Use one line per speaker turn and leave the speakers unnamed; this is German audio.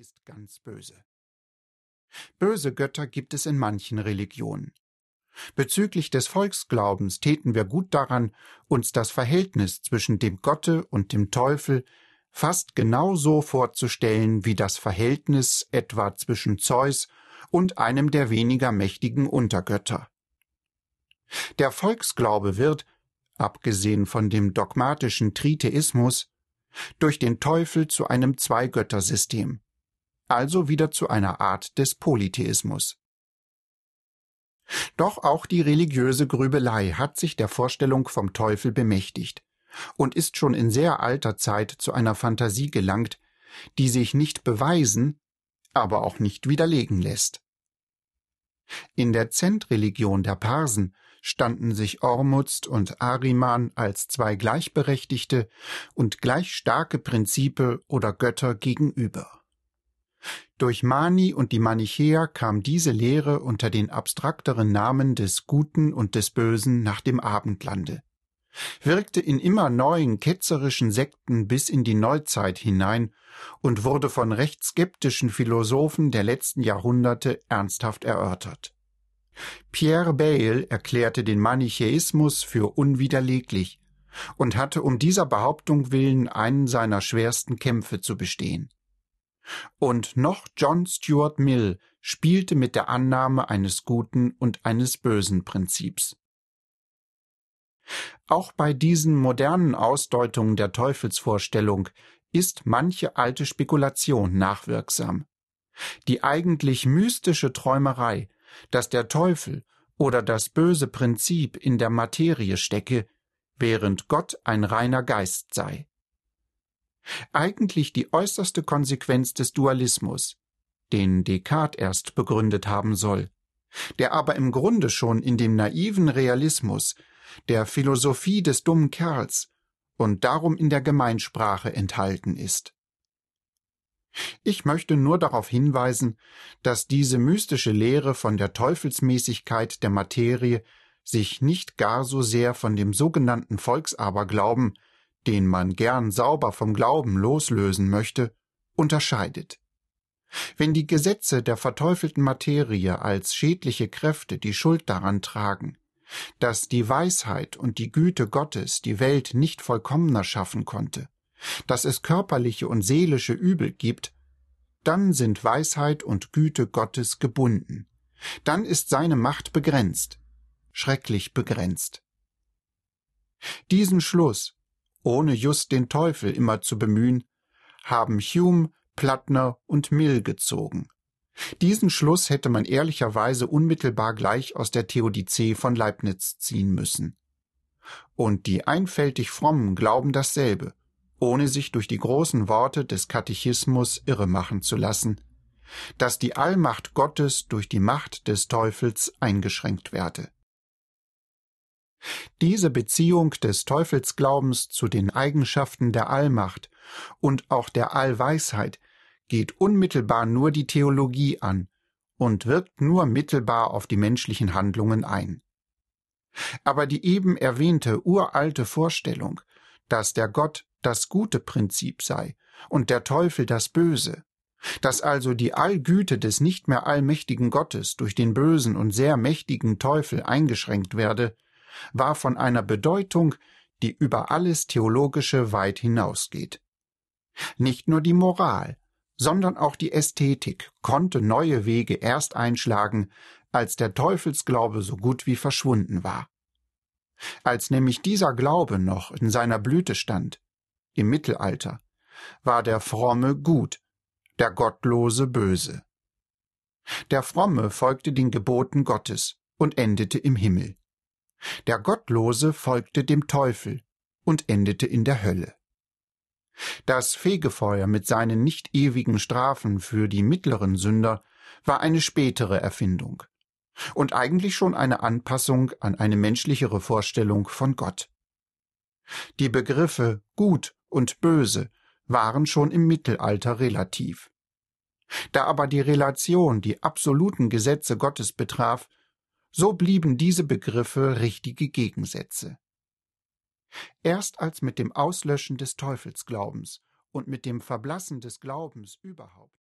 ist ganz böse. Böse Götter gibt es in manchen Religionen. Bezüglich des Volksglaubens täten wir gut daran, uns das Verhältnis zwischen dem Gotte und dem Teufel fast genauso vorzustellen wie das Verhältnis etwa zwischen Zeus und einem der weniger mächtigen Untergötter. Der Volksglaube wird, abgesehen von dem dogmatischen Tritheismus, durch den Teufel zu einem Zweigöttersystem, also wieder zu einer Art des Polytheismus. Doch auch die religiöse Grübelei hat sich der Vorstellung vom Teufel bemächtigt und ist schon in sehr alter Zeit zu einer Fantasie gelangt, die sich nicht beweisen, aber auch nicht widerlegen lässt. In der Zentreligion der Parsen standen sich Ormuzd und Ariman als zwei gleichberechtigte und gleich starke Prinzipe oder Götter gegenüber. Durch Mani und die Manichäer kam diese Lehre unter den abstrakteren Namen des Guten und des Bösen nach dem Abendlande, wirkte in immer neuen ketzerischen Sekten bis in die Neuzeit hinein und wurde von recht skeptischen Philosophen der letzten Jahrhunderte ernsthaft erörtert. Pierre Bayle erklärte den Manichäismus für unwiderleglich und hatte um dieser Behauptung willen einen seiner schwersten Kämpfe zu bestehen. Und noch John Stuart Mill spielte mit der Annahme eines guten und eines bösen Prinzips. Auch bei diesen modernen Ausdeutungen der Teufelsvorstellung ist manche alte Spekulation nachwirksam. Die eigentlich mystische Träumerei, dass der Teufel oder das böse Prinzip in der Materie stecke, während Gott ein reiner Geist sei eigentlich die äußerste Konsequenz des Dualismus, den Descartes erst begründet haben soll, der aber im Grunde schon in dem naiven Realismus, der Philosophie des dummen Kerls und darum in der Gemeinsprache enthalten ist. Ich möchte nur darauf hinweisen, dass diese mystische Lehre von der Teufelsmäßigkeit der Materie sich nicht gar so sehr von dem sogenannten Volksaberglauben, den man gern sauber vom Glauben loslösen möchte, unterscheidet. Wenn die Gesetze der verteufelten Materie als schädliche Kräfte die Schuld daran tragen, dass die Weisheit und die Güte Gottes die Welt nicht vollkommener schaffen konnte, dass es körperliche und seelische Übel gibt, dann sind Weisheit und Güte Gottes gebunden, dann ist seine Macht begrenzt, schrecklich begrenzt. Diesen Schluss ohne just den Teufel immer zu bemühen, haben Hume, Plattner und Mill gezogen. Diesen Schluss hätte man ehrlicherweise unmittelbar gleich aus der Theodizee von Leibniz ziehen müssen. Und die einfältig Frommen glauben dasselbe, ohne sich durch die großen Worte des Katechismus irremachen zu lassen, dass die Allmacht Gottes durch die Macht des Teufels eingeschränkt werde. Diese Beziehung des Teufelsglaubens zu den Eigenschaften der Allmacht und auch der Allweisheit geht unmittelbar nur die Theologie an und wirkt nur mittelbar auf die menschlichen Handlungen ein. Aber die eben erwähnte uralte Vorstellung, dass der Gott das gute Prinzip sei und der Teufel das Böse, dass also die Allgüte des nicht mehr allmächtigen Gottes durch den bösen und sehr mächtigen Teufel eingeschränkt werde, war von einer Bedeutung, die über alles Theologische weit hinausgeht. Nicht nur die Moral, sondern auch die Ästhetik konnte neue Wege erst einschlagen, als der Teufelsglaube so gut wie verschwunden war. Als nämlich dieser Glaube noch in seiner Blüte stand, im Mittelalter, war der Fromme gut, der Gottlose böse. Der Fromme folgte den Geboten Gottes und endete im Himmel. Der Gottlose folgte dem Teufel und endete in der Hölle. Das Fegefeuer mit seinen nicht ewigen Strafen für die mittleren Sünder war eine spätere Erfindung und eigentlich schon eine Anpassung an eine menschlichere Vorstellung von Gott. Die Begriffe gut und böse waren schon im Mittelalter relativ. Da aber die Relation die absoluten Gesetze Gottes betraf, so blieben diese Begriffe richtige Gegensätze. Erst als mit dem Auslöschen des Teufelsglaubens und mit dem Verblassen des Glaubens überhaupt